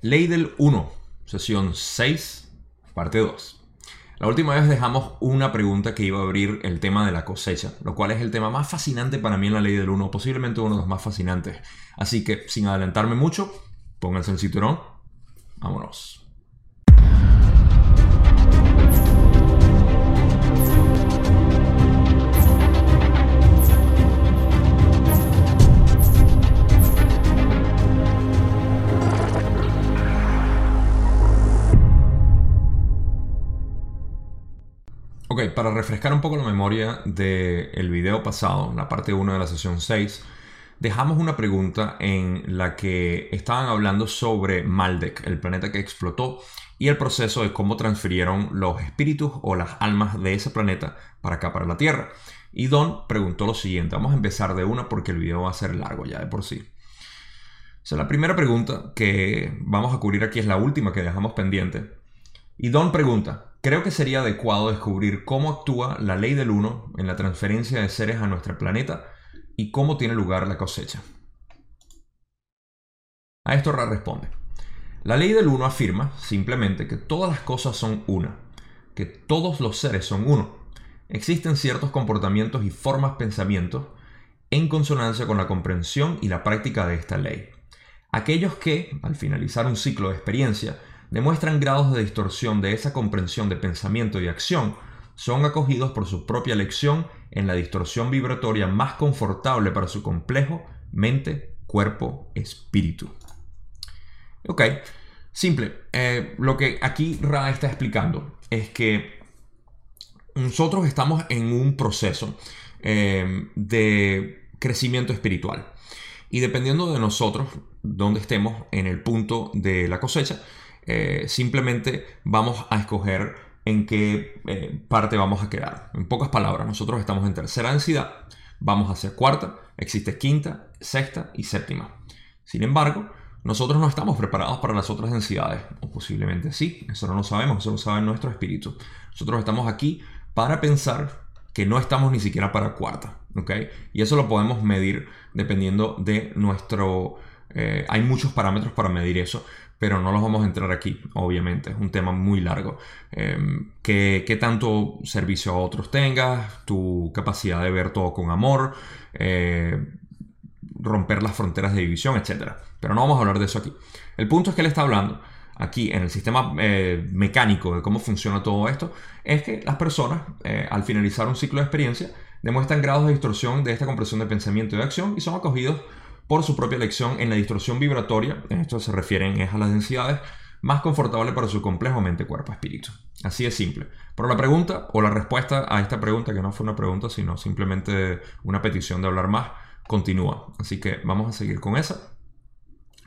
Ley del 1, sesión 6, parte 2. La última vez dejamos una pregunta que iba a abrir el tema de la cosecha, lo cual es el tema más fascinante para mí en la ley del 1, posiblemente uno de los más fascinantes. Así que, sin adelantarme mucho, pónganse el cinturón, vámonos. Ok, para refrescar un poco la memoria del video pasado, la parte 1 de la sesión 6, dejamos una pregunta en la que estaban hablando sobre Maldek, el planeta que explotó, y el proceso de cómo transfirieron los espíritus o las almas de ese planeta para acá, para la Tierra. Y Don preguntó lo siguiente, vamos a empezar de una porque el video va a ser largo ya de por sí. O sea, la primera pregunta que vamos a cubrir aquí es la última que dejamos pendiente. Y Don pregunta, Creo que sería adecuado descubrir cómo actúa la ley del 1 en la transferencia de seres a nuestro planeta y cómo tiene lugar la cosecha. A esto Ra responde. La ley del 1 afirma simplemente que todas las cosas son una, que todos los seres son uno. Existen ciertos comportamientos y formas pensamientos en consonancia con la comprensión y la práctica de esta ley. Aquellos que, al finalizar un ciclo de experiencia, demuestran grados de distorsión de esa comprensión de pensamiento y acción, son acogidos por su propia elección en la distorsión vibratoria más confortable para su complejo mente, cuerpo, espíritu. Ok, simple. Eh, lo que aquí Ra está explicando es que nosotros estamos en un proceso eh, de crecimiento espiritual. Y dependiendo de nosotros, donde estemos en el punto de la cosecha, eh, simplemente vamos a escoger en qué eh, parte vamos a quedar. En pocas palabras, nosotros estamos en tercera densidad, vamos a hacer cuarta, existe quinta, sexta y séptima. Sin embargo, nosotros no estamos preparados para las otras densidades, o posiblemente sí, eso no lo sabemos, eso lo sabe nuestro espíritu. Nosotros estamos aquí para pensar que no estamos ni siquiera para cuarta, ¿ok? Y eso lo podemos medir dependiendo de nuestro... Eh, hay muchos parámetros para medir eso, pero no los vamos a entrar aquí, obviamente, es un tema muy largo. Em, ¿qué, tanto servicio a otros tengas, tu capacidad de ver todo con amor, eh, romper las fronteras de división, etc. Pero no vamos a hablar de eso aquí. El punto es que él está hablando aquí en el sistema eh, mecánico de cómo funciona todo esto, es que las personas, eh, al finalizar un ciclo de experiencia, demuestran grados de distorsión de esta compresión de pensamiento y de acción y son acogidos por su propia elección en la distorsión vibratoria, en esto se refieren a las densidades, más confortable para su complejo mente, cuerpo, espíritu. Así de simple. Pero la pregunta o la respuesta a esta pregunta, que no fue una pregunta, sino simplemente una petición de hablar más, continúa. Así que vamos a seguir con esa.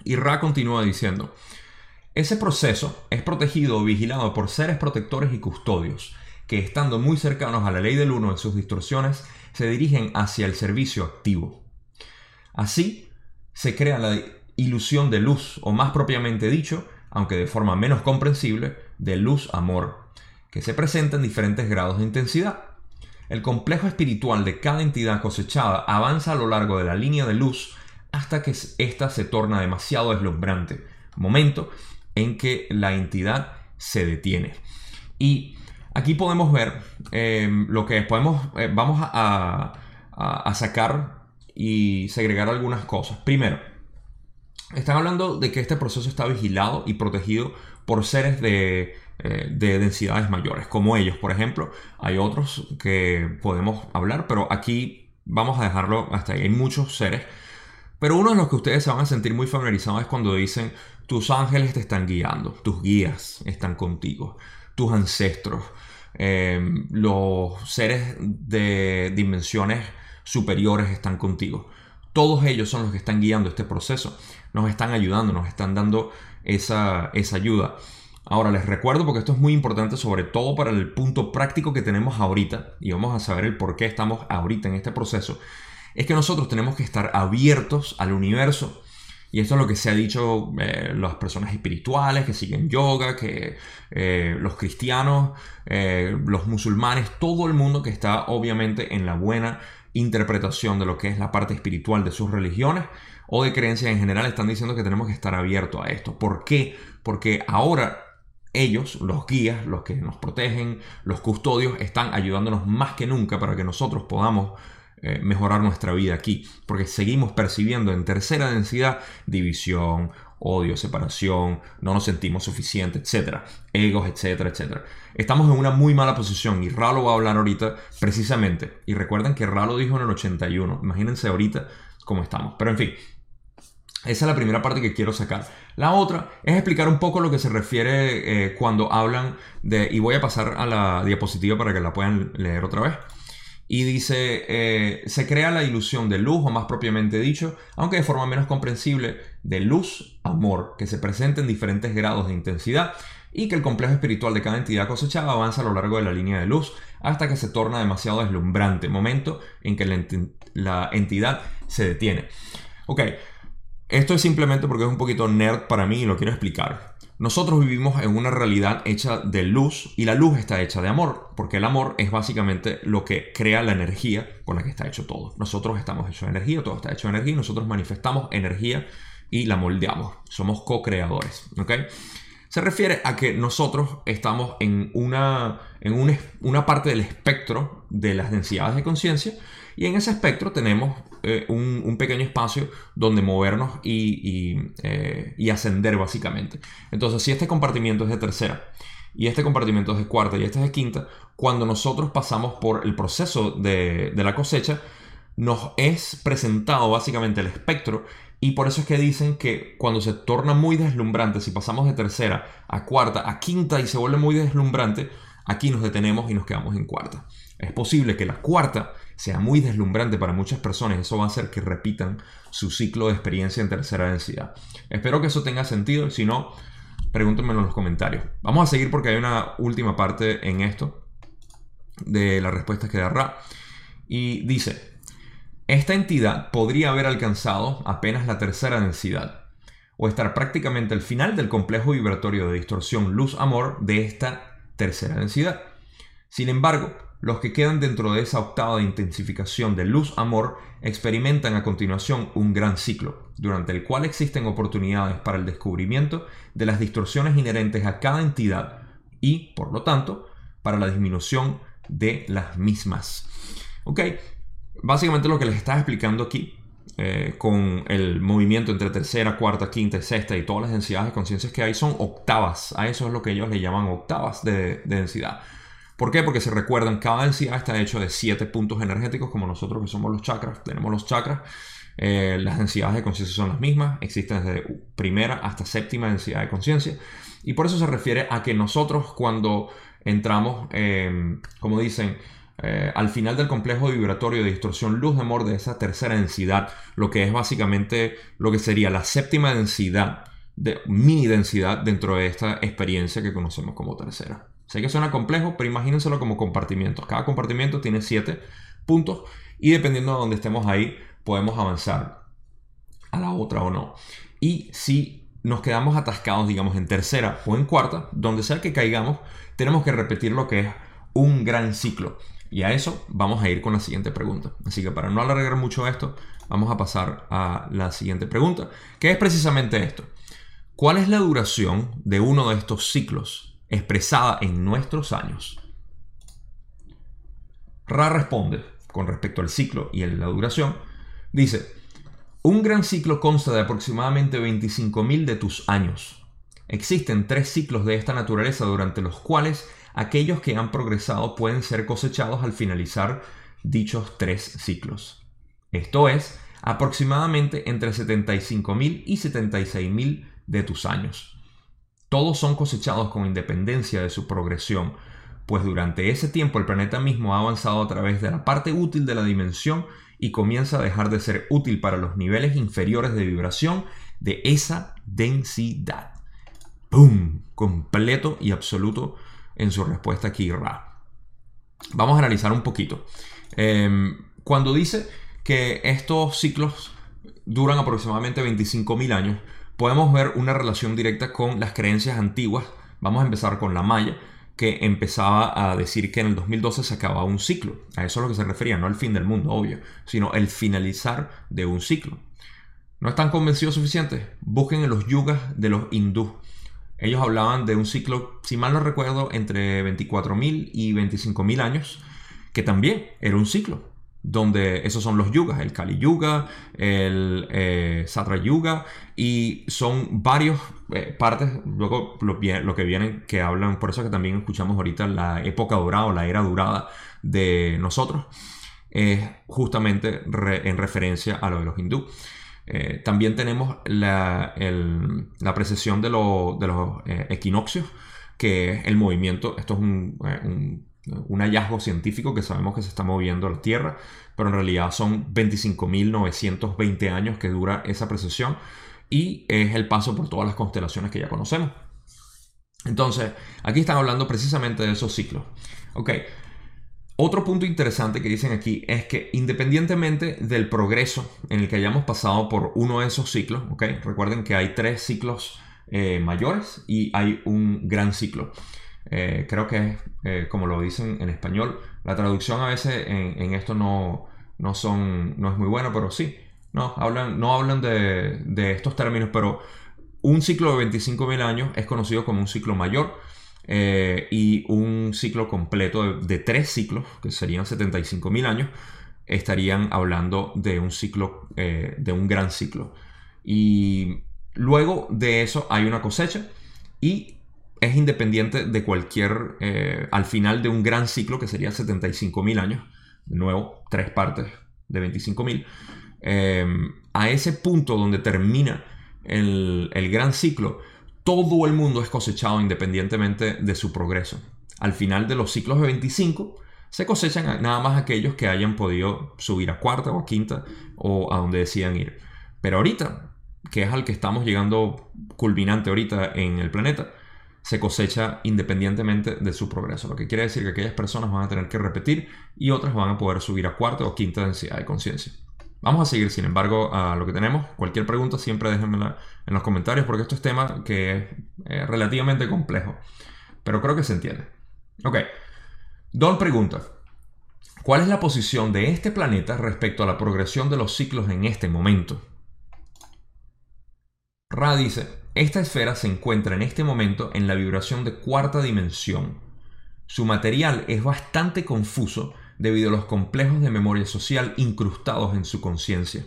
Y Ra continúa diciendo, ese proceso es protegido o vigilado por seres protectores y custodios, que estando muy cercanos a la ley del uno en sus distorsiones, se dirigen hacia el servicio activo. Así, se crea la ilusión de luz, o más propiamente dicho, aunque de forma menos comprensible, de luz-amor, que se presenta en diferentes grados de intensidad. El complejo espiritual de cada entidad cosechada avanza a lo largo de la línea de luz hasta que ésta se torna demasiado deslumbrante, momento en que la entidad se detiene. Y aquí podemos ver eh, lo que podemos, eh, vamos a sacar y segregar algunas cosas. Primero, están hablando de que este proceso está vigilado y protegido por seres de, eh, densidades mayores, como ellos, por ejemplo. Hay otros que podemos hablar, pero aquí vamos a dejarlo hasta ahí. Hay muchos seres. Pero uno de los que ustedes se van a sentir muy familiarizados es cuando dicen, tus ángeles te están guiando, tus guías están contigo, tus ancestros, eh, los seres de dimensiones superiores están contigo. Todos ellos son los que están guiando este proceso, nos están ayudando, nos están dando esa, esa ayuda. Ahora les recuerdo, porque esto es muy importante, sobre todo para el punto práctico que tenemos ahorita, y vamos a saber el por qué estamos ahorita en este proceso, es que nosotros tenemos que estar abiertos al universo. Y esto es lo que se ha dicho eh, las personas espirituales que siguen yoga, que eh, los cristianos, eh, los musulmanes, todo el mundo que está obviamente en la buena interpretación de lo que es la parte espiritual de sus religiones o de creencias en general están diciendo que tenemos que estar abiertos a esto. ¿Por qué? Porque ahora ellos, los guías, los que nos protegen, los custodios, están ayudándonos más que nunca para que nosotros podamos eh, mejorar nuestra vida aquí. Porque seguimos percibiendo en tercera densidad división, odio, separación, no nos sentimos suficientes, etcétera, egos, etcétera, etcétera. Estamos en una muy mala posición y Ralo va a hablar ahorita precisamente. Y recuerden que Ralo dijo en el 81, imagínense ahorita cómo estamos. Pero en fin, esa es la primera parte que quiero sacar. La otra es explicar un poco lo que se refiere eh, cuando hablan de, y voy a pasar a la diapositiva para que la puedan leer otra vez. Y dice, eh, se crea la ilusión de luz, o más propiamente dicho, aunque de forma menos comprensible, de luz, amor, que se presenta en diferentes grados de intensidad y que el complejo espiritual de cada entidad cosechada avanza a lo largo de la línea de luz hasta que se torna demasiado deslumbrante, momento en que la, la entidad se detiene. Ok, esto es simplemente porque es un poquito nerd para mí y lo quiero explicar. Nosotros vivimos en una realidad hecha de luz y la luz está hecha de amor, porque el amor es básicamente lo que crea la energía con la que está hecho todo. Nosotros estamos hechos de energía, todo está hecho de energía nosotros manifestamos energía y la moldeamos. Somos co-creadores. Se refiere a que nosotros estamos en, una, en una parte del espectro de las densidades de conciencia y en ese espectro tenemos eh, un, pequeño espacio donde movernos eh, y, ascender básicamente. Entonces, si este compartimiento es de tercera y este compartimiento es de cuarta y este es de quinta, cuando nosotros pasamos por el proceso de, de la cosecha, nos es presentado básicamente el espectro y por eso es que dicen que cuando se torna muy deslumbrante, si pasamos de tercera a cuarta, a quinta y se vuelve muy deslumbrante, aquí nos detenemos y nos quedamos en cuarta. Es posible que la cuarta sea muy deslumbrante para muchas personas. Eso va a hacer que repitan su ciclo de experiencia en tercera densidad. Espero que eso tenga sentido. Si no, pregúntenmelo en los comentarios. Vamos a seguir porque hay una última parte en esto de las respuestas que da Ra. Y dice, esta entidad podría haber alcanzado apenas la tercera densidad o estar prácticamente al final del complejo vibratorio de distorsión luz-amor de esta tercera densidad. Sin embargo, los que quedan dentro de esa octava de intensificación de luz-amor experimentan a continuación un gran ciclo, durante el cual existen oportunidades para el descubrimiento de las distorsiones inherentes a cada entidad y, por lo tanto, para la disminución de las mismas. Ok, básicamente lo que les estaba explicando aquí eh, con el movimiento entre tercera, cuarta, quinta y sexta y todas las densidades de conciencias que hay son octavas. A eso es lo que ellos le llaman octavas de densidad. ¿Por qué? Porque se recuerdan, cada densidad está hecho de siete puntos energéticos, como nosotros que somos los chakras, tenemos los chakras. Eh, las densidades de conciencia son las mismas, existen desde primera hasta séptima densidad de conciencia. Y por eso se refiere a que nosotros cuando entramos, em, como dicen, eh, al final del complejo vibratorio de distorsión luz de amor de esa tercera densidad, lo que es básicamente lo que sería la séptima densidad, de mini densidad dentro de esta experiencia que conocemos como tercera. Sé que suena complejo, pero imagínenselo como compartimientos. Cada compartimiento tiene 7 puntos y dependiendo de donde estemos ahí, podemos avanzar a la otra o no. Y si nos quedamos atascados, digamos, en tercera o en cuarta, donde sea que caigamos, tenemos que repetir lo que es un gran ciclo. Y a eso vamos a ir con la siguiente pregunta. Así que para no alargar mucho esto, vamos a pasar a la siguiente pregunta, que es precisamente esto. ¿Cuál es la duración de uno de estos ciclos expresada en nuestros años. Ra responde con respecto al ciclo y la duración. Dice, un gran ciclo consta de aproximadamente 25.000 de tus años. Existen tres ciclos de esta naturaleza durante los cuales aquellos que han progresado pueden ser cosechados al finalizar dichos tres ciclos. Esto es, aproximadamente entre 75.000 y 76.000 de tus años. Todos son cosechados con independencia de su progresión, pues durante ese tiempo el planeta mismo ha avanzado a través de la parte útil de la dimensión y comienza a dejar de ser útil para los niveles inferiores de vibración de esa densidad. ¡Pum! Completo y absoluto en su respuesta aquí, Ra. Vamos a analizar un poquito. Em, cuando dice que estos ciclos duran aproximadamente 25.000 años, podemos ver una relación directa con las creencias antiguas. Vamos a empezar con la maya, que empezaba a decir que en el 2012 se acababa un ciclo. A eso es lo que se refería, no al fin del mundo, obvio, sino el finalizar de un ciclo. ¿No están convencidos suficientes? Busquen en los yugas de los hindú. Ellos hablaban de un ciclo, si mal no recuerdo, entre 24.000 y 25.000 años, que también era un ciclo, donde esos son los yugas, el Kali Yuga, el eh, Satra Yuga, y son varios eh, partes, luego lo, que vienen, que hablan, por eso que también escuchamos ahorita la época dorada o la era dorada de nosotros, es justamente en referencia a lo de los hindú. Eh, también tenemos la, precesión de, los eh, equinoccios, que es el movimiento, esto es un, hallazgo científico que sabemos que se está moviendo la Tierra, pero en realidad son 25.920 años que dura esa precesión y es el paso por todas las constelaciones que ya conocemos. Entonces, aquí están hablando precisamente de esos ciclos. Ok, otro punto interesante que dicen aquí es que independientemente del progreso en el que hayamos pasado por uno de esos ciclos, recuerden que hay tres ciclos eh, mayores y hay un gran ciclo. Eh, creo que eh, como lo dicen en español, la traducción a veces en, esto no, no, son, no es muy buena, pero sí, no hablan, no hablan de, de estos términos, pero un ciclo de 25.000 años es conocido como un ciclo mayor eh, y un ciclo completo de, tres ciclos, que serían 75.000 años, estarían hablando de un ciclo, eh, de un gran ciclo. Y luego de eso hay una cosecha y es independiente de cualquier, eh, al final de un gran ciclo, que sería 75.000 años, de nuevo, tres partes de 25.000, a ese punto donde termina el, el gran ciclo, todo el mundo es cosechado independientemente de su progreso. Al final de los ciclos de 25 se cosechan nada más aquellos que hayan podido subir a cuarta o a quinta o a donde decidan ir. Pero ahorita, que es al que estamos llegando culminante ahorita en el planeta, se cosecha independientemente de su progreso. Lo que quiere decir que aquellas personas van a tener que repetir y otras van a poder subir a cuarta o quinta densidad de conciencia. Vamos a seguir, sin embargo, a lo que tenemos. Cualquier pregunta siempre déjenmela en los comentarios porque esto es tema que es eh, relativamente complejo. Pero creo que se entiende. Ok. Don pregunta. ¿Cuál es la posición de este planeta respecto a la progresión de los ciclos en este momento? Ra dice, esta esfera se encuentra en este momento en la vibración de cuarta dimensión. Su material es bastante confuso debido a los complejos de memoria social incrustados en su conciencia.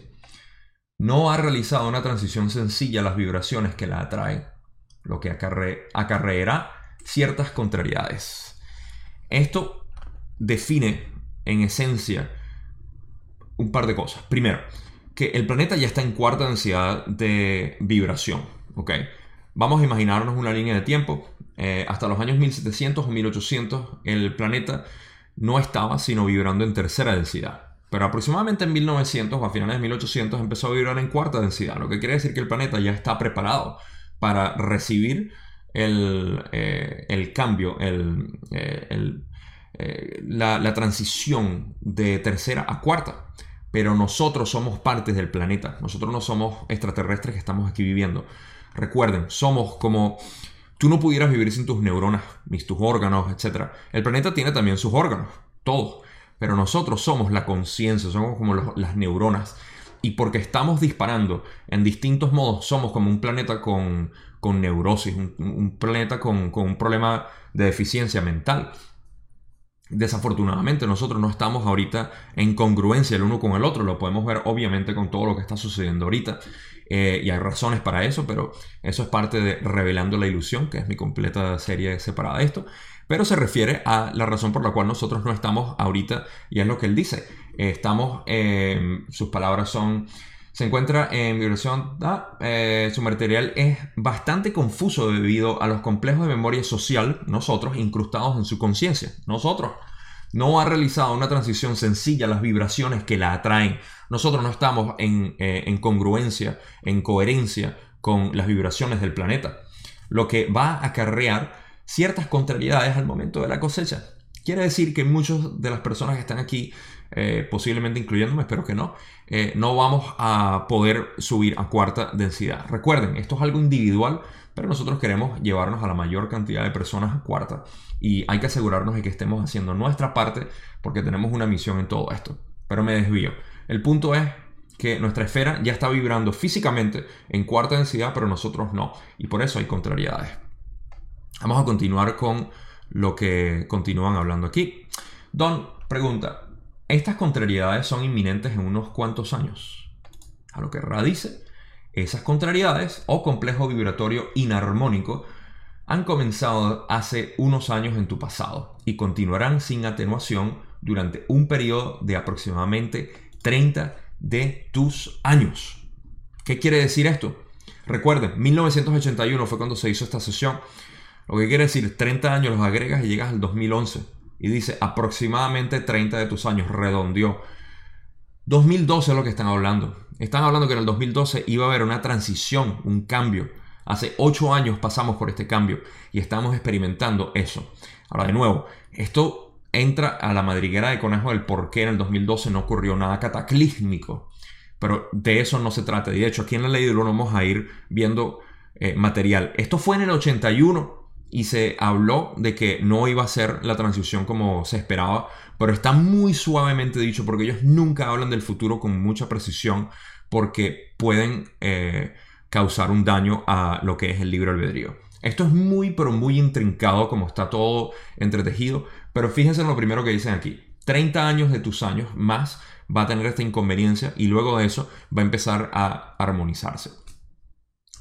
No ha realizado una transición sencilla a las vibraciones que la atraen, lo que acarreará ciertas contrariedades. Esto define en esencia un par de cosas. Primero, que el planeta ya está en cuarta densidad de vibración. Vamos a imaginarnos una línea de tiempo. Eh, hasta los años 1700 o 1800 el planeta no estaba sino vibrando en tercera densidad. Pero aproximadamente en 1900 o a finales de 1800 empezó a vibrar en cuarta densidad, lo que quiere decir que el planeta ya está preparado para recibir el, eh, cambio, el, eh, eh, la, la transición de tercera a cuarta. Pero nosotros somos partes del planeta, nosotros no somos extraterrestres que estamos aquí viviendo. Recuerden, somos como Tú no pudieras vivir sin tus neuronas, ni tus órganos, etc. El planeta tiene también sus órganos, todos. Pero nosotros somos la conciencia, somos como las neuronas. Y porque estamos disparando en distintos modos, somos como un planeta con, con neurosis, un, planeta con, con un problema de deficiencia mental. Desafortunadamente nosotros no estamos ahorita en congruencia el uno con el otro, lo podemos ver obviamente con todo lo que está sucediendo ahorita. Eh, y hay razones para eso, pero eso es parte de Revelando la Ilusión, que es mi completa serie separada de esto. Pero se refiere a la razón por la cual nosotros no estamos ahorita, y es lo que él dice. estamos, sus palabras son, se encuentra en vibración, ah, eh, su material es bastante confuso debido a los complejos de memoria social, nosotros, incrustados en su conciencia. Nosotros no ha realizado una transición sencilla a las vibraciones que la atraen. Nosotros no estamos eh, en, congruencia, en coherencia con las vibraciones del planeta, lo que va a acarrear ciertas contrariedades al momento de la cosecha. Quiere decir que muchas de las personas que están aquí, eh, posiblemente incluyéndome, espero que no, eh, no vamos a poder subir a cuarta densidad. Recuerden, esto es algo individual, pero nosotros queremos llevarnos a la mayor cantidad de personas a cuarta y hay que asegurarnos de que estemos haciendo nuestra parte porque tenemos una misión en todo esto. Pero me desvío. El punto es, que nuestra esfera ya está vibrando físicamente en cuarta densidad, pero nosotros no. Y por eso hay contrariedades. Vamos a continuar con lo que continúan hablando aquí. Don pregunta, ¿estas contrariedades son inminentes en unos cuantos años? A lo que Ra dice, esas contrariedades o complejo vibratorio inarmónico han comenzado hace unos años en tu pasado y continuarán sin atenuación durante un periodo de aproximadamente 30 de tus años. ¿Qué quiere decir esto? Recuerden, 1981 fue cuando se hizo esta sesión. Lo que quiere decir, 30 años los agregas y llegas al 2011. Y dice aproximadamente 30 de tus años, redondeó. 2012 es lo que están hablando. Están hablando que en el 2012 iba a haber una transición, un cambio. Hace 8 años pasamos por este cambio y estamos experimentando eso. Ahora, de nuevo, esto entra a la madriguera de conejo del por qué en el 2012 no ocurrió nada cataclísmico. Pero de eso no se trata. Y de hecho, aquí en la ley del 1 vamos a ir viendo eh, material. Esto fue en el 81 y se habló de que no iba a ser la transición como se esperaba, pero está muy suavemente dicho porque ellos nunca hablan del futuro con mucha precisión porque pueden eh, causar un daño a lo que es el libre albedrío. Esto es muy, pero muy intrincado como está todo entretejido, pero fíjense en lo primero que dicen aquí. 30 años de tus años más va a tener esta inconveniencia y luego de eso va a empezar a armonizarse.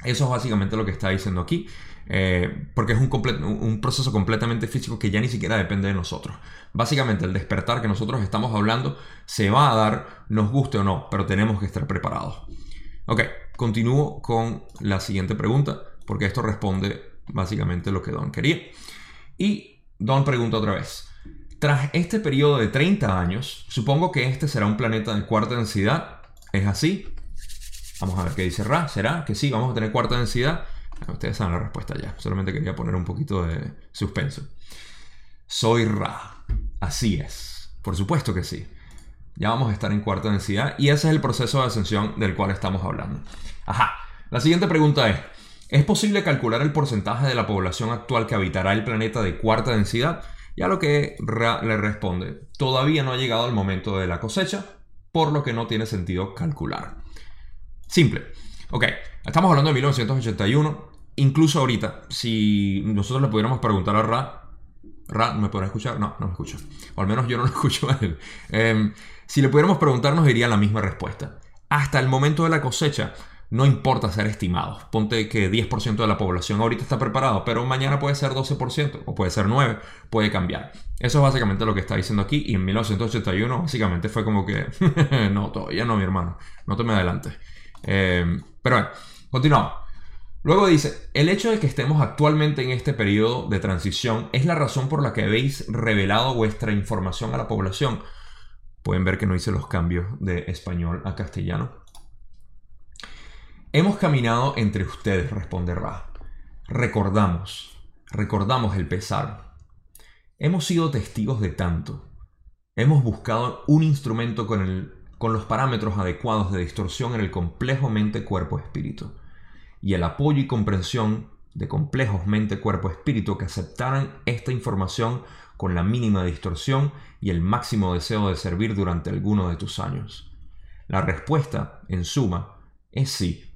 Eso es básicamente lo que está diciendo aquí, eh, porque es un, un, proceso completamente físico que ya ni siquiera depende de nosotros. Básicamente el despertar que nosotros estamos hablando se va a dar, nos guste o no, pero tenemos que estar preparados. Ok, continúo con la siguiente pregunta, porque esto responde básicamente lo que Don quería. Y Don pregunta otra vez. Tras este periodo de 30 años, supongo que este será un planeta de cuarta densidad. ¿Es así? Vamos a ver qué dice Ra. ¿Será que sí? ¿Vamos a tener cuarta densidad? Ah, ustedes saben la respuesta ya. Solamente quería poner un poquito de suspenso. Soy Ra. Así es. Por supuesto que sí. Ya vamos a estar en cuarta densidad y ese es el proceso de ascensión del cual estamos hablando. Ajá. La siguiente pregunta es, ¿Es posible calcular el porcentaje de la población actual que habitará el planeta de cuarta densidad? Y a lo que le responde, todavía no ha llegado el momento de la cosecha, por lo que no tiene sentido calcular. Simple. Ok, estamos hablando de 1981. Incluso ahorita, si nosotros le pudiéramos preguntar a Ra, Ra, ¿me podrá escuchar? No, no me escucha. O al menos yo no lo escucho a él. Em, si le pudiéramos preguntar, nos diría la misma respuesta. Hasta el momento de la cosecha, no importa ser estimados. Ponte que 10% de la población ahorita está preparado, pero mañana puede ser 12% o puede ser 9%, puede cambiar. Eso es básicamente lo que está diciendo aquí y en 1981 básicamente fue como que, no, todavía no, mi hermano, no te me adelantes. Em, pero bueno, continuamos. Luego dice, el hecho de que estemos actualmente en este periodo de transición es la razón por la que habéis revelado vuestra información a la población. Pueden ver que no hice los cambios de español a castellano. Hemos caminado entre ustedes, responde Ra. Recordamos, recordamos el pesar. Hemos sido testigos de tanto. Hemos buscado un instrumento con, con los parámetros adecuados de distorsión en el complejo mente-cuerpo-espíritu. Y el apoyo y comprensión de complejos mente-cuerpo-espíritu que aceptaran esta información con la mínima distorsión y el máximo deseo de servir durante alguno de tus años. La respuesta, en suma, es sí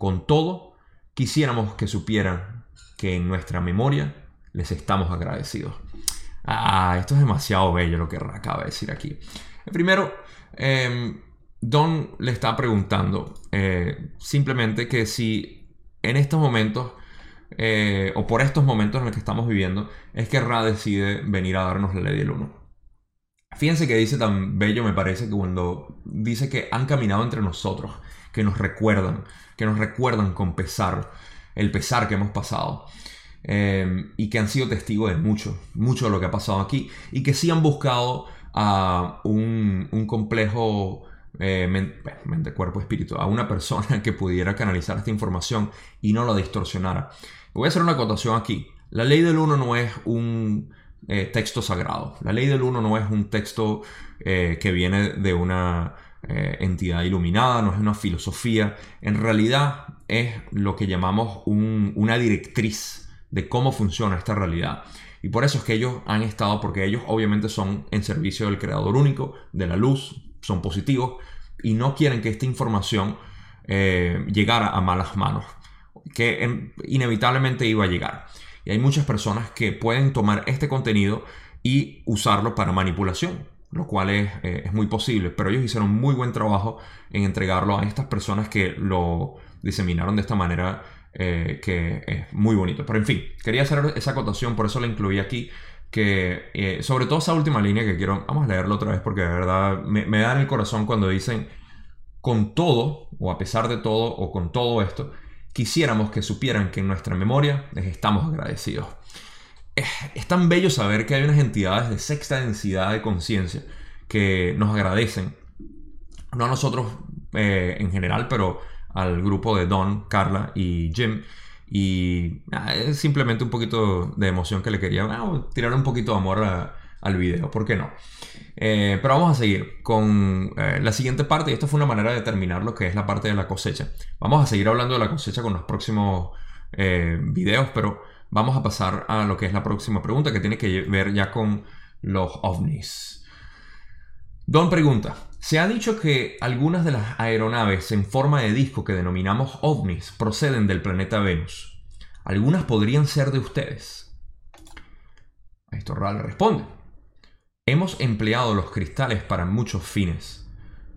con todo, quisiéramos que supieran que en nuestra memoria les estamos agradecidos. Ah, esto es demasiado bello lo que acaba de decir aquí. Primero, em, Don le está preguntando eh, simplemente que si en estos momentos, eh, o por estos momentos en los que estamos viviendo, es que Ra decide venir a darnos la ley del 1. Fíjense que dice tan bello, me parece, que cuando dice que han caminado entre nosotros, que nos recuerdan, que nos recuerdan con pesar, el pesar que hemos pasado. Eh, y que han sido testigos de mucho, mucho de lo que ha pasado aquí. Y que sí han buscado a un, complejo eh, mente, cuerpo, espíritu, a una persona que pudiera canalizar esta información y no la distorsionara. Voy a hacer una acotación aquí. La ley del uno no es un eh, texto sagrado. La ley del uno no es un texto que viene de una eh, entidad iluminada, no es una filosofía, en realidad es lo que llamamos una directriz de cómo funciona esta realidad. Y por eso es que ellos han estado, porque ellos obviamente son en servicio del creador único, de la luz, son positivos, y no quieren que esta información eh, llegara a malas manos, que inevitablemente iba a llegar. Y hay muchas personas que pueden tomar este contenido y usarlo para manipulación, lo cual es, eh, muy posible, pero ellos hicieron muy buen trabajo en entregarlo a estas personas que lo diseminaron de esta manera eh, que es muy bonito. Pero en fin, quería hacer esa acotación, por eso la incluí aquí, que eh, sobre todo esa última línea que quiero, vamos a leerlo otra vez porque de verdad me, me da el corazón cuando dicen, con todo, o a pesar de todo, o con todo esto, quisiéramos que supieran que en nuestra memoria les estamos agradecidos. Es, tan bello saber que hay unas entidades de sexta densidad de conciencia que nos agradecen, no a nosotros eh, en general, pero al grupo de Don, Carla y Jim. Y es simplemente un poquito de emoción que le quería tirar un poquito de amor al video, ¿por qué no? Eh, pero vamos a seguir con eh, la siguiente parte y esto fue una manera de terminar lo que es la parte de la cosecha. Vamos a seguir hablando de la cosecha con los próximos eh, videos, pero vamos a pasar a lo que es la próxima pregunta que tiene que ver ya con los ovnis. Don pregunta, se ha dicho que algunas de las aeronaves en forma de disco que denominamos ovnis proceden del planeta Venus. Algunas podrían ser de ustedes. esto Ral responde. Hemos empleado los cristales para muchos fines.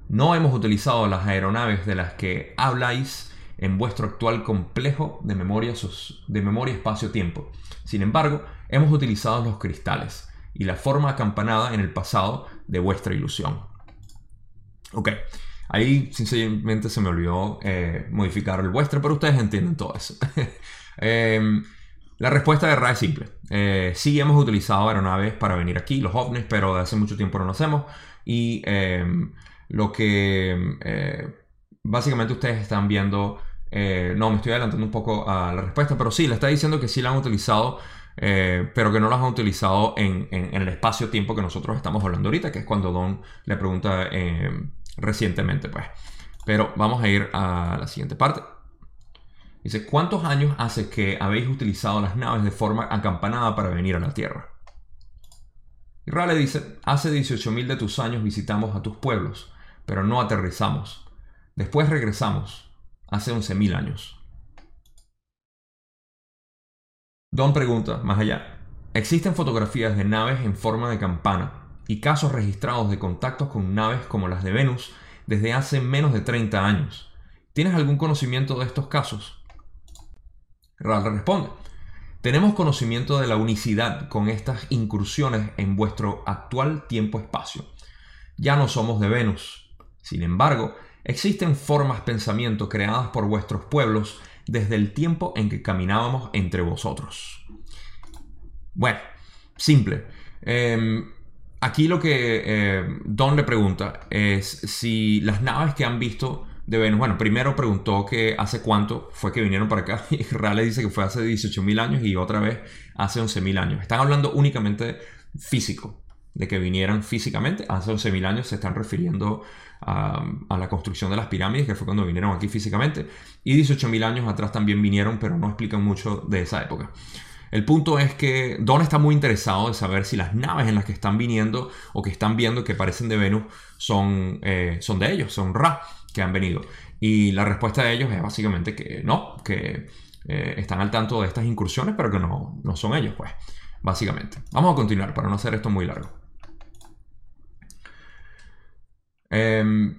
No hemos utilizado las aeronaves de las que habláis en vuestro actual complejo de memoria, de memoria espacio-tiempo. Sin embargo, hemos utilizado los cristales y la forma acampanada en el pasado de vuestra ilusión. Ok, ahí sinceramente se me olvidó eh, modificar el vuestro, pero ustedes entienden todo eso. Em, la respuesta de Ra es simple. Eh, sí hemos utilizado aeronaves para venir aquí, los ovnis, pero de hace mucho tiempo no lo hacemos. Y em, lo que eh, básicamente ustedes están viendo, no, me estoy adelantando un poco a la respuesta, pero sí, le está diciendo que sí la han utilizado, pero que no las han utilizado en, el espacio-tiempo que nosotros estamos hablando ahorita, que es cuando Don le pregunta em, recientemente, pues. Pero vamos a ir a la siguiente parte. Dice, ¿cuántos años hace que habéis utilizado las naves de forma acampanada para venir a la Tierra? Y Ra le dice, hace 18.000 de tus años visitamos a tus pueblos, pero no aterrizamos. Después regresamos, hace 11.000 años. Don pregunta, más allá, ¿existen fotografías de naves en forma de campana y casos registrados de contactos con naves como las de Venus desde hace menos de 30 años? ¿Tienes algún conocimiento de estos casos? Ral responde, tenemos conocimiento de la unicidad con estas incursiones en vuestro actual tiempo-espacio. Ya no somos de Venus. Sin embargo, existen formas pensamiento creadas por vuestros pueblos desde el tiempo en que caminábamos entre vosotros. Bueno, simple. Em, aquí lo que eh, Don le pregunta es si las naves que han visto de Venus. Bueno, primero preguntó que hace cuánto fue que vinieron para acá y Raleigh dice que fue hace 18.000 años y otra vez hace 11.000 años. Están hablando únicamente físico, de que vinieran físicamente. Hace 11.000 años se están refiriendo a, la construcción de las pirámides, que fue cuando vinieron aquí físicamente. Y 18.000 años atrás también vinieron, pero no explican mucho de esa época. El punto es que Don está muy interesado de saber si las naves en las que están viniendo o que están viendo que parecen de Venus son, eh, son de ellos, son Ra que han venido. Y la respuesta de ellos es básicamente que no, que eh, están al tanto de estas incursiones, pero que no, no son ellos, pues, básicamente. Vamos a continuar para no hacer esto muy largo. Em,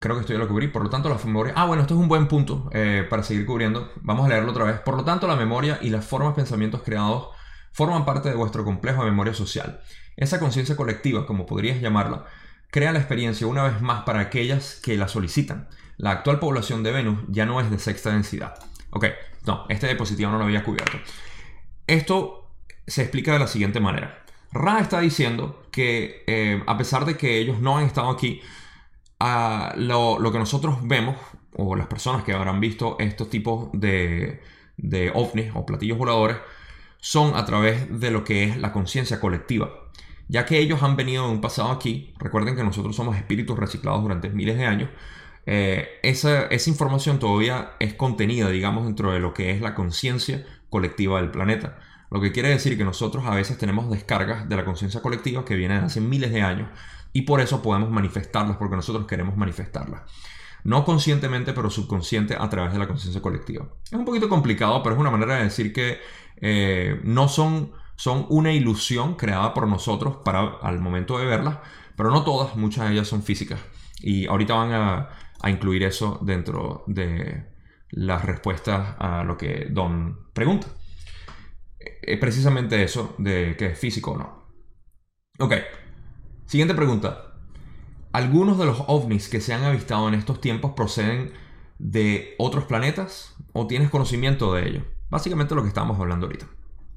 creo que esto ya lo cubrí. Por lo tanto, la memoria. Ah, bueno, esto es un buen punto eh, para seguir cubriendo. Vamos a leerlo otra vez. Por lo tanto, la memoria y las formas pensamientos creados forman parte de vuestro complejo de memoria social. Esa conciencia colectiva, como podrías llamarla, crea la experiencia una vez más para aquellas que la solicitan. La actual población de Venus ya no es de sexta densidad. Ok, no, este diapositivo no lo había cubierto. Esto se explica de la siguiente manera. Ra está diciendo que eh, a pesar de que ellos no han estado aquí, ah, lo, que nosotros vemos, o las personas que habrán visto estos tipos de, de ovnis o platillos voladores, son a través de lo que es la conciencia colectiva. Ya que ellos han venido en un pasado aquí, recuerden que nosotros somos espíritus reciclados durante miles de años, eh, esa, información todavía es contenida, digamos, dentro de lo que es la conciencia colectiva del planeta. Lo que quiere decir que nosotros a veces tenemos descargas de la conciencia colectiva que vienen hace miles de años y por eso podemos manifestarlas porque nosotros queremos manifestarlas. No conscientemente, pero subconsciente a través de la conciencia colectiva. Es un poquito complicado, pero es una manera de decir que eh, no son, son una ilusión creada por nosotros para al momento de verlas, pero no todas, muchas de ellas son físicas. Y ahorita van a, a incluir eso dentro de las respuestas a lo que Don pregunta. Es precisamente eso de que es físico o no. Ok, siguiente pregunta. ¿Algunos de los ovnis que se han avistado en estos tiempos proceden de otros planetas o tienes conocimiento de ello? Básicamente lo que estamos hablando ahorita.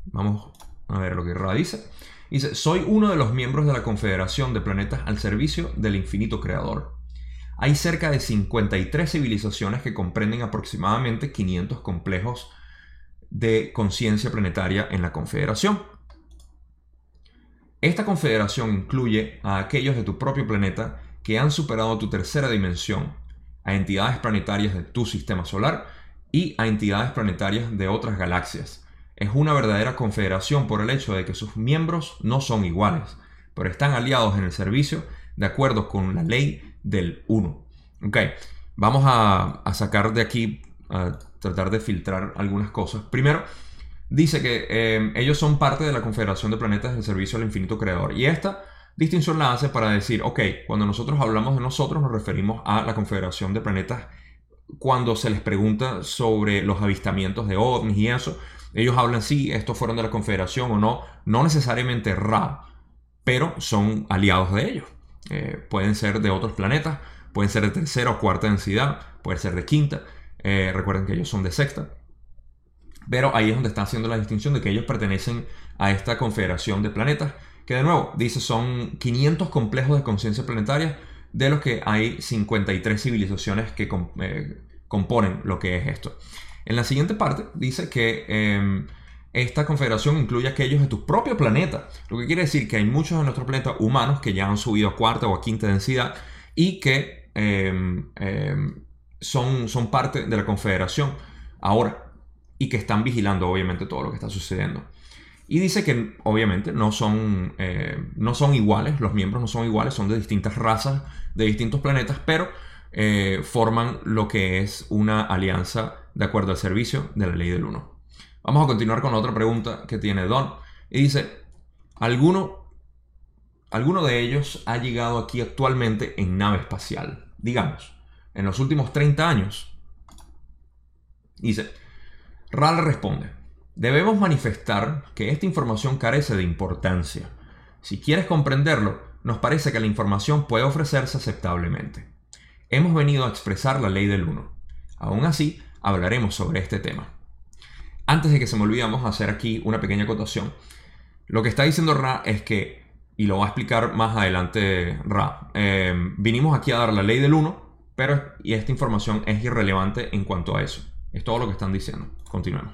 Vamos a ver lo que Ra dice. Dice, soy uno de los miembros de la Confederación de Planetas al Servicio del Infinito Creador. Hay cerca de 53 civilizaciones que comprenden aproximadamente 500 complejos de conciencia planetaria en la Confederación. Esta confederación incluye a aquellos de tu propio planeta que han superado tu tercera dimensión, a entidades planetarias de tu sistema solar y a entidades planetarias de otras galaxias. Es una verdadera confederación por el hecho de que sus miembros no son iguales, pero están aliados en el servicio de acuerdo con la ley del 1. Ok, vamos a, sacar de aquí, a tratar de filtrar algunas cosas. Primero, dice que eh, ellos son parte de la Confederación de Planetas del Servicio al Infinito Creador. Y esta distinción la hace para decir, ok, cuando nosotros hablamos de nosotros nos referimos a la Confederación de Planetas cuando se les pregunta sobre los avistamientos de ovnis y eso. Ellos hablan, sí, estos fueron de la Confederación o no, no necesariamente Ra, pero son aliados de ellos. Eh, pueden ser de otros planetas, pueden ser de tercera o cuarta densidad, pueden ser de quinta. Eh, recuerden que ellos son de sexta. Pero ahí es donde está haciendo la distinción de que ellos pertenecen a esta confederación de planetas que de nuevo, dice, son 500 complejos de conciencia planetaria, de los que hay 53 civilizaciones que eh, componen lo que es esto. En la siguiente parte dice que em, esta confederación incluye aquellos de tu propio planeta, lo que quiere decir que hay muchos de nuestro planeta humanos que ya han subido a cuarta o a quinta densidad y que em, em, son, son parte de la confederación ahora y que están vigilando obviamente todo lo que está sucediendo. Y dice que obviamente no son, eh, no son iguales, los miembros no son iguales, son de distintas razas, de distintos planetas, pero eh, forman lo que es una alianza de acuerdo al servicio de la ley del 1. Vamos a continuar con otra pregunta que tiene Don. Y dice, ¿alguno, ¿alguno de ellos ha llegado aquí actualmente en nave espacial? Digamos, en los últimos 30 años. Dice, Ral responde, Debemos manifestar que esta información carece de importancia. Si quieres comprenderlo, nos parece que la información puede ofrecerse aceptablemente. Hemos venido a expresar la ley del uno. Aún así, hablaremos sobre este tema. Antes de que se me olvide, vamos a hacer aquí una pequeña acotación. Lo que está diciendo Ra es que, y lo va a explicar más adelante Ra, eh, vinimos aquí a dar la ley del 1, pero y esta información es irrelevante en cuanto a eso. Es todo lo que están diciendo. Continuemos.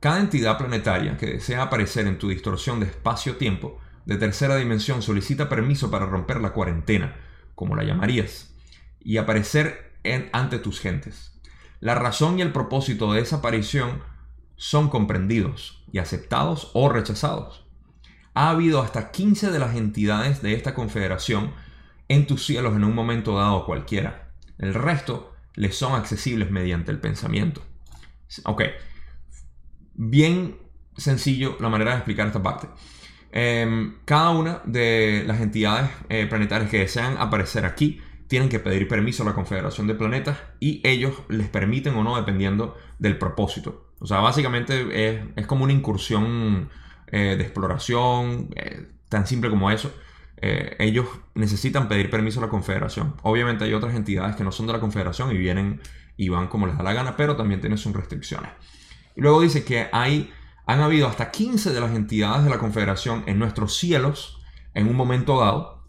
Cada entidad planetaria que desea aparecer en tu distorsión de espacio-tiempo de tercera dimensión solicita permiso para romper la cuarentena, como la llamarías, y aparecer ante tus gentes. La razón y el propósito de esa aparición son comprendidos y aceptados o rechazados. Ha habido hasta 15 de las entidades de esta confederación en tus cielos en un momento dado cualquiera. El resto les son accesibles mediante el pensamiento. Ok, bien sencillo la manera de explicar esta parte. Em, cada una de las entidades eh, planetarias que desean aparecer aquí tienen que pedir permiso a la Confederación de Planetas y ellos les permiten o no dependiendo del propósito. O sea, básicamente es, como una incursión eh, de exploración, eh, tan simple como eso. ellos necesitan pedir permiso a la Confederación. Obviamente hay otras entidades que no son de la Confederación y vienen y van como les da la gana, pero también tienen sus restricciones. Y luego dice que hay, han habido hasta 15 de las entidades de la Confederación en nuestros cielos en un momento dado.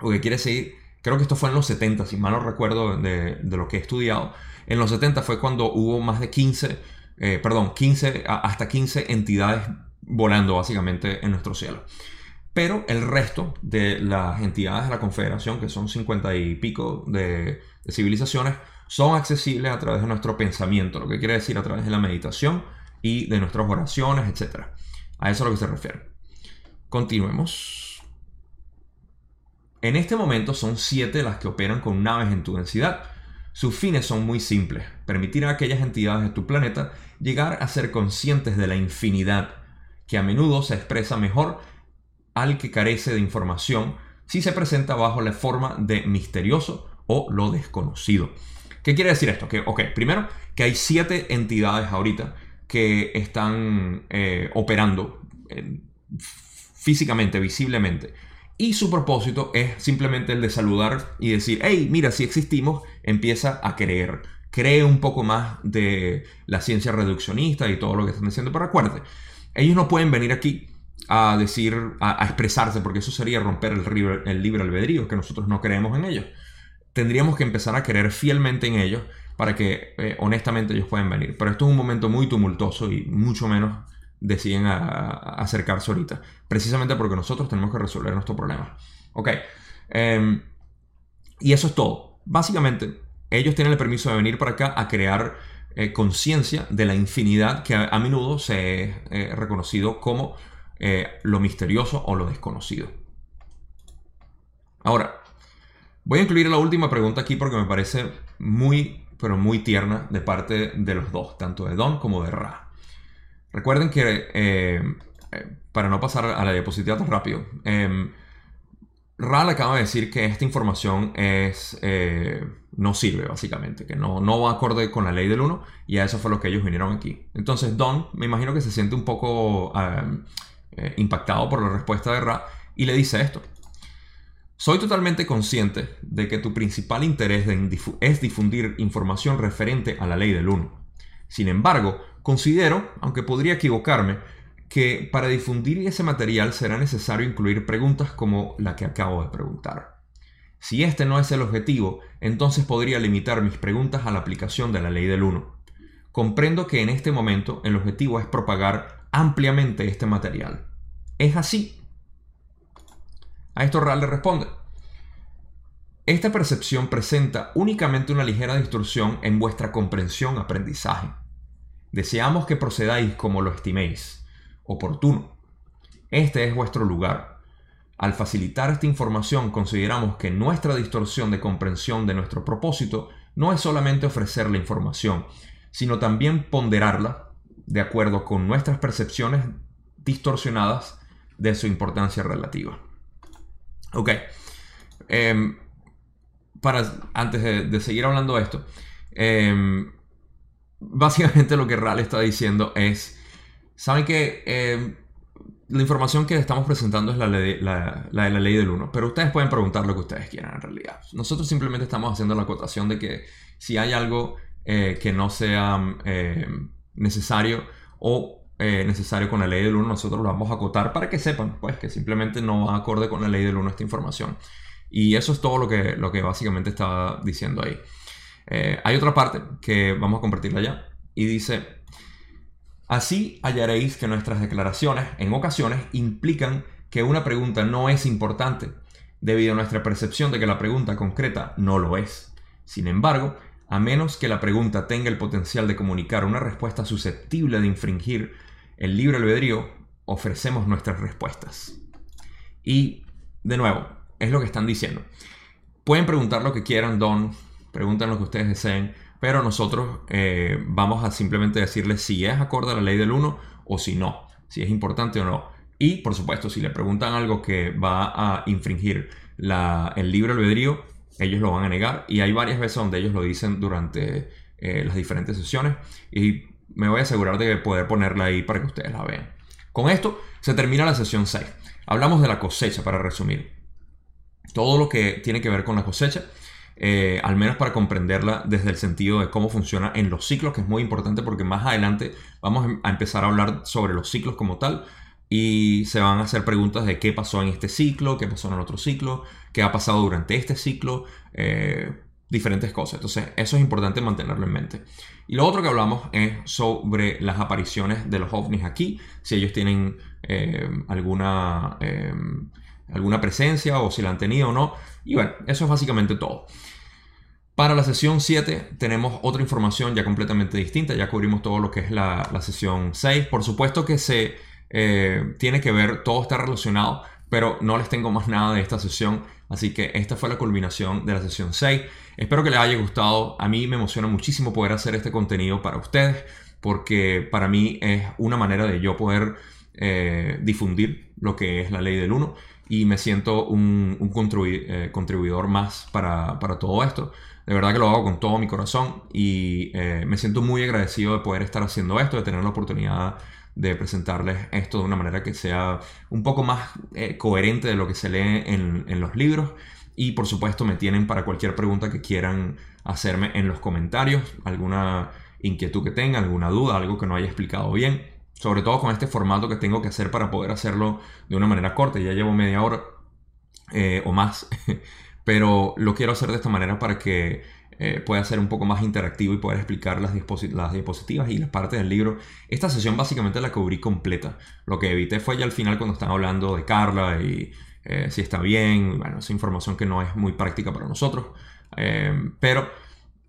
Lo que quiere decir, creo que esto fue en los 70, si mal no recuerdo de, lo que he estudiado. En los 70 fue cuando hubo más de 15, eh, perdón, 15, hasta 15 entidades volando básicamente en nuestro cielo. Pero el resto de las entidades de la Confederación, que son 50 y pico de civilizaciones, son accesibles a través de nuestro pensamiento, lo que quiere decir a través de la meditación y de nuestras oraciones, etc. A eso es a lo que se refiere. Continuemos. En este momento son siete las que operan con naves en tu densidad. Sus fines son muy simples, permitir a aquellas entidades de tu planeta llegar a ser conscientes de la infinidad, que a menudo se expresa mejor al que carece de información si se presenta bajo la forma de misterioso o lo desconocido. ¿Qué quiere decir esto? Que, ok, primero, que hay siete entidades ahorita que están eh, operando eh, físicamente, visiblemente. Y su propósito es simplemente el de saludar y decir, hey, mira, si existimos, empieza a creer. Cree un poco más de la ciencia reduccionista y todo lo que están diciendo. Pero acuérdate, ellos no pueden venir aquí a decir, a, expresarse, porque eso sería romper el, el libre albedrío, que nosotros no creemos en ellos. Tendríamos que empezar a creer fielmente en ellos para que eh, honestamente ellos puedan venir. Pero esto es un momento muy tumultuoso y mucho menos deciden acercarse ahorita. Precisamente porque nosotros tenemos que resolver nuestro problema. Ok. Em, y eso es todo. Básicamente, ellos tienen el permiso de venir para acá a crear eh, conciencia de la infinidad que a, menudo se es eh, reconocido como eh, lo misterioso o lo desconocido. Ahora, voy a incluir la última pregunta aquí porque me parece muy, pero muy tierna de parte de los dos, tanto de Don como de Ra. Recuerden que, para no pasar a la diapositiva tan rápido, em, Ral acaba de decir que esta información es, eh, no sirve, básicamente, que no, no va acorde con la ley del 1 y a eso fue lo que ellos vinieron aquí. Entonces Don, me imagino que se siente un poco eh, impactado por la respuesta de Ra y le dice esto. Soy totalmente consciente de que tu principal interés es difundir información referente a la ley del 1. Sin embargo, considero, aunque podría equivocarme, que para difundir ese material será necesario incluir preguntas como la que acabo de preguntar. Si este no es el objetivo, entonces podría limitar mis preguntas a la aplicación de la ley del 1. Comprendo que en este momento el objetivo es propagar ampliamente este material. ¿Es así? A esto Ral le responde. Esta percepción presenta únicamente una ligera distorsión en vuestra comprensión-aprendizaje. Deseamos que procedáis como lo estiméis oportuno. Este es vuestro lugar. Al facilitar esta información consideramos que nuestra distorsión de comprensión de nuestro propósito no es solamente ofrecer la información, sino también ponderarla de acuerdo con nuestras percepciones distorsionadas de su importancia relativa. Ok. Em, para, antes de, seguir hablando de esto, em, básicamente lo que Ral está diciendo es Saben que eh, la información que estamos presentando es la, de la, ley del 1, pero ustedes pueden preguntar lo que ustedes quieran en realidad. Nosotros simplemente estamos haciendo la acotación de que si hay algo eh, que no sea eh, necesario o necesario con la ley del 1, nosotros lo vamos a acotar para que sepan pues, que simplemente no va acorde con la ley del 1 esta información. Y eso es todo lo que, lo que básicamente estaba diciendo ahí. hay otra parte que vamos a compartirla ya y dice, Así hallaréis que nuestras declaraciones en ocasiones implican que una pregunta no es importante, debido a nuestra percepción de que la pregunta concreta no lo es. Sin embargo, a menos que la pregunta tenga el potencial de comunicar una respuesta susceptible de infringir el libre albedrío, ofrecemos nuestras respuestas. Y, de nuevo, es lo que están diciendo. Pueden preguntar lo que quieran, Don, pregunten lo que ustedes deseen, pero nosotros eh, vamos a simplemente decirle si es acorde a la ley del 1 o si no, si es importante o no. Y por supuesto, si le preguntan algo que va a infringir el libre albedrío, ellos lo van a negar. Y hay varias veces donde ellos lo dicen durante eh, las diferentes sesiones. Y me voy a asegurar de poder ponerla ahí para que ustedes la vean. Con esto se termina la sesión 6. Hablamos de la cosecha para resumir. Todo lo que tiene que ver con la cosecha eh, al menos para comprenderla desde el sentido de cómo funciona en los ciclos, que es muy importante porque más adelante vamos a empezar a hablar sobre los ciclos como tal y se van a hacer preguntas de qué pasó en este ciclo, qué pasó en el otro ciclo, qué ha pasado durante este ciclo, eh, diferentes cosas. Entonces eso es importante mantenerlo en mente. Y lo otro que hablamos es sobre las apariciones de los ovnis aquí, si ellos tienen eh, alguna, alguna presencia o si la han tenido o no. Y bueno, eso es básicamente todo. Para la sesión 7 tenemos otra información ya completamente distinta, ya cubrimos todo lo que es la, sesión 6. Por supuesto que se tiene que ver, todo está relacionado, pero no les tengo más nada de esta sesión. Así que esta fue la culminación de la sesión 6. Espero que les haya gustado. A mí me emociona muchísimo poder hacer este contenido para ustedes porque para mí es una manera de yo poder eh, difundir lo que es la ley del 1 y me siento un, eh, contribuidor más para, todo esto. De verdad que lo hago con todo mi corazón y eh, me siento muy agradecido de poder estar haciendo esto, de tener la oportunidad de presentarles esto de una manera que sea un poco más coherente de lo que se lee en, en los libros. Y por supuesto me tienen para cualquier pregunta que quieran hacerme en los comentarios, alguna inquietud que tengan, alguna duda, algo que no haya explicado bien. Sobre todo con este formato que tengo que hacer para poder hacerlo de una manera corta. Ya llevo media hora eh, o más. Pero lo quiero hacer de esta manera para que eh, pueda ser un poco más interactivo y poder explicar las, las, diapositivas y las partes del libro. Esta sesión básicamente la cubrí completa. Lo que evité fue ya al final cuando están hablando de Carla y eh, si está bien. Bueno, esa información que no es muy práctica para nosotros. pero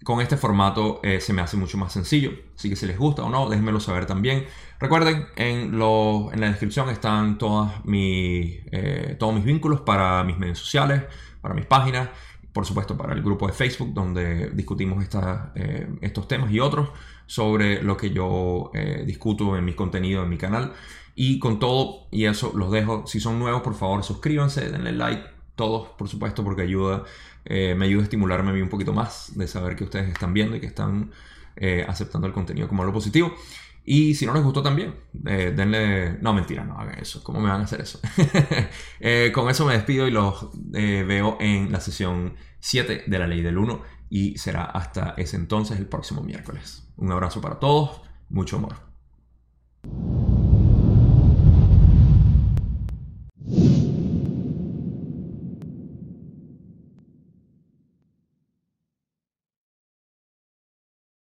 con este formato eh, se me hace mucho más sencillo. Así que si les gusta o no, déjenmelo saber también. Recuerden, en, en la descripción están todas eh, todos mis vínculos para mis medios sociales, para mis páginas, por supuesto para el grupo de Facebook donde discutimos eh, estos temas y otros sobre lo que yo discuto en mi contenido en mi canal. Y con todo y eso los dejo. Si son nuevos, por favor, suscríbanse, denle like, todos, por supuesto, porque ayuda eh, me ayuda a estimularme a mí un poquito más de saber que ustedes están viendo y que están eh, aceptando el contenido como algo positivo. Y si no les gustó también, eh, denle... No, mentira, no hagan eso. ¿Cómo me van a hacer eso? con eso me despido y los veo en la sesión 7 de la ley del 1 y será hasta ese entonces el próximo miércoles. Un abrazo para todos, mucho amor.